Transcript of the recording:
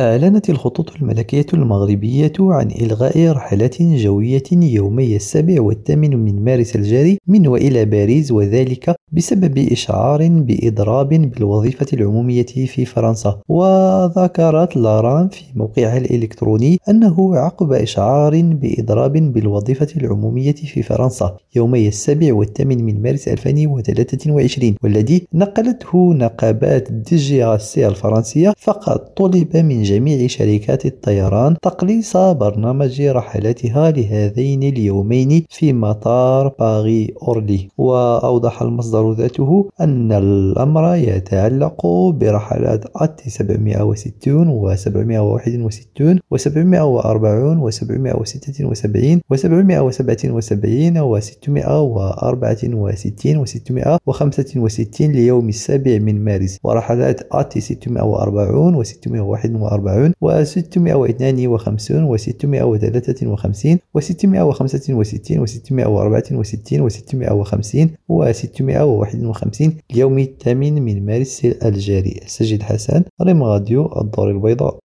أعلنت الخطوط الملكية المغربية عن إلغاء رحلات جوية يومي السابع والثامن من مارس الجاري من وإلى باريس وذلك بسبب إشعار بإضراب بالوظيفة العمومية في فرنسا. وذكرت لاران في موقعها الإلكتروني أنه عقب إشعار بإضراب بالوظيفة العمومية في فرنسا يومي السابع والثامن من مارس 2023 والذي نقلته نقابات دي جي الفرنسية فقد طلب من جميع شركات الطيران تقليص برنامج رحلاتها لهذين اليومين في مطار باغي أورلي. وأوضح المصدر ذاته أن الأمر يتعلق برحلات أت 760 و 761 و 740 و 776 و 777 و 664 و 665 ليوم السابع من مارس. ورحلات أت 640 و 641 وأربعون وستمائة واثنان وخمسون وستمائة وثلاثة وخمسين وستمائة وخمسة وستين وستمائة وأربعة وستين وستمائة وخمسين وستمائة وواحد وخمسين اليوم الثامن من مارس الجاري. سجد حسن ريم راديو الدار البيضاء.